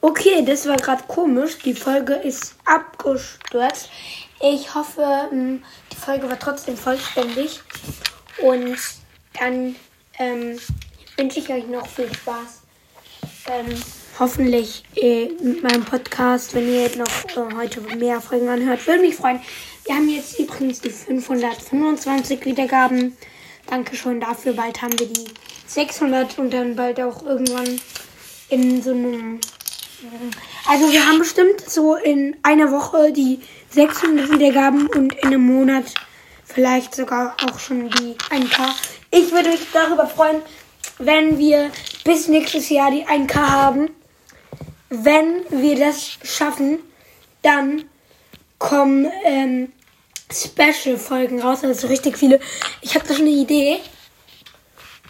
Okay, das war gerade komisch. Die Folge ist abgestürzt. Ich hoffe, ähm, die Folge war trotzdem vollständig. Und dann ähm, wünsche ich euch noch viel Spaß. Ähm, hoffentlich äh, mit meinem Podcast, wenn ihr noch äh, heute mehr Folgen anhört. Würde mich freuen. Wir haben jetzt übrigens die 525 Wiedergaben. Danke schon dafür. Bald haben wir die 600 und dann bald auch irgendwann in so einem. Also wir haben bestimmt so in einer Woche die 600 Wiedergaben und in einem Monat vielleicht sogar auch schon die 1K. Ich würde mich darüber freuen, wenn wir bis nächstes Jahr die 1K haben. Wenn wir das schaffen, dann kommen ähm, Special-Folgen raus, also richtig viele. Ich habe da schon eine Idee,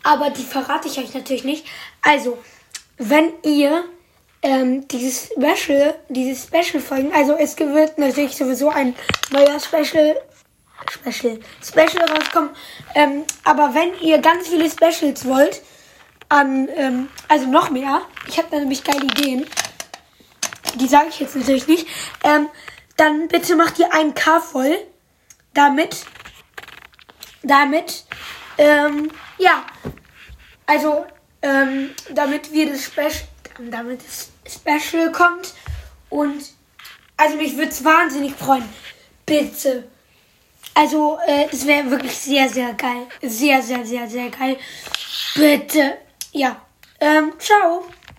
aber die verrate ich euch natürlich nicht. Also, wenn ihr ähm, dieses Special, diese Special-Folgen, also es wird natürlich sowieso ein neuer Special, Special, Special rauskommen. Ähm, aber wenn ihr ganz viele Specials wollt, an, ähm, also noch mehr, ich habe da nämlich geile Ideen, die sage ich jetzt natürlich nicht, ähm, dann bitte macht ihr ein K voll, damit, damit, ähm, ja, also, ähm, damit wir das Special, damit das Special kommt und, also mich würde es wahnsinnig freuen, bitte. Also, äh, es wäre wirklich sehr, sehr geil. Sehr, sehr, sehr, sehr geil. Bitte. Ja. Ähm, ciao.